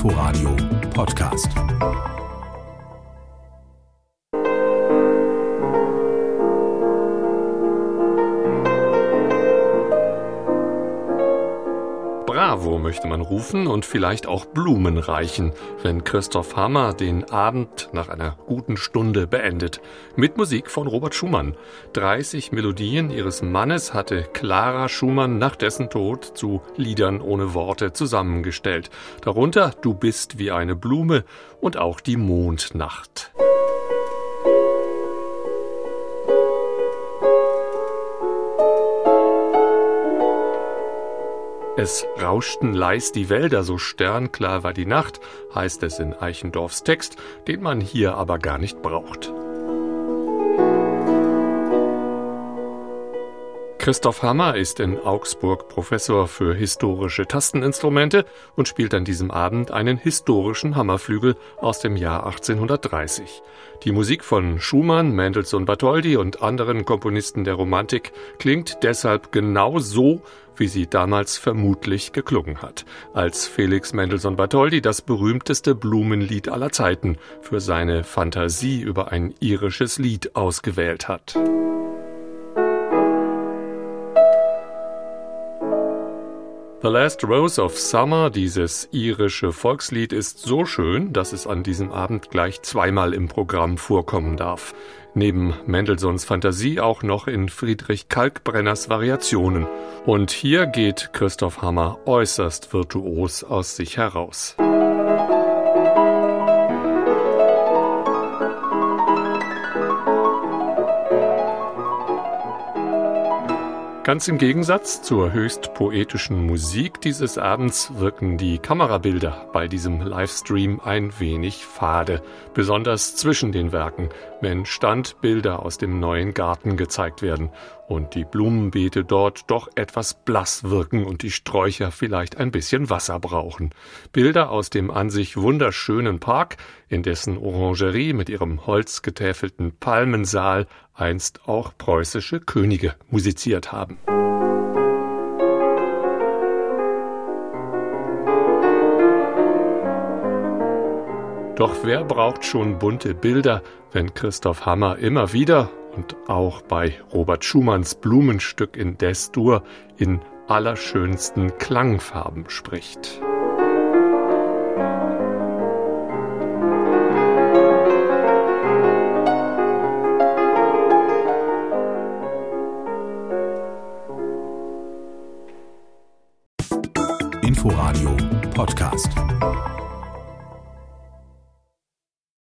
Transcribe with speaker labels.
Speaker 1: Inforadio Podcast.
Speaker 2: Bravo möchte man rufen und vielleicht auch Blumen reichen, wenn Christoph Hammer den Abend nach einer guten Stunde beendet. Mit Musik von Robert Schumann. 30 Melodien ihres Mannes hatte Clara Schumann nach dessen Tod zu Liedern ohne Worte zusammengestellt. Darunter Du bist wie eine Blume und auch die Mondnacht. Es rauschten leis die Wälder, so sternklar war die Nacht, heißt es in Eichendorffs Text, den man hier aber gar nicht braucht. Christoph Hammer ist in Augsburg Professor für historische Tasteninstrumente und spielt an diesem Abend einen historischen Hammerflügel aus dem Jahr 1830. Die Musik von Schumann, Mendelssohn Bartholdy und anderen Komponisten der Romantik klingt deshalb genau so, wie sie damals vermutlich geklungen hat, als Felix Mendelssohn Bartholdy das berühmteste Blumenlied aller Zeiten für seine Fantasie über ein irisches Lied ausgewählt hat. The Last Rose of Summer, dieses irische Volkslied, ist so schön, dass es an diesem Abend gleich zweimal im Programm vorkommen darf. Neben Mendelssohns Fantasie auch noch in Friedrich Kalkbrenners Variationen. Und hier geht Christoph Hammer äußerst virtuos aus sich heraus. Ganz im Gegensatz zur höchst poetischen Musik dieses Abends wirken die Kamerabilder bei diesem Livestream ein wenig fade, besonders zwischen den Werken, wenn Standbilder aus dem neuen Garten gezeigt werden und die Blumenbeete dort doch etwas blass wirken und die Sträucher vielleicht ein bisschen Wasser brauchen. Bilder aus dem an sich wunderschönen Park, in dessen Orangerie mit ihrem holzgetäfelten Palmensaal einst auch preußische Könige musiziert haben. Doch wer braucht schon bunte Bilder, wenn Christoph Hammer immer wieder und auch bei Robert Schumanns Blumenstück in Des-Dur in allerschönsten Klangfarben spricht.
Speaker 1: Inforadio Podcast.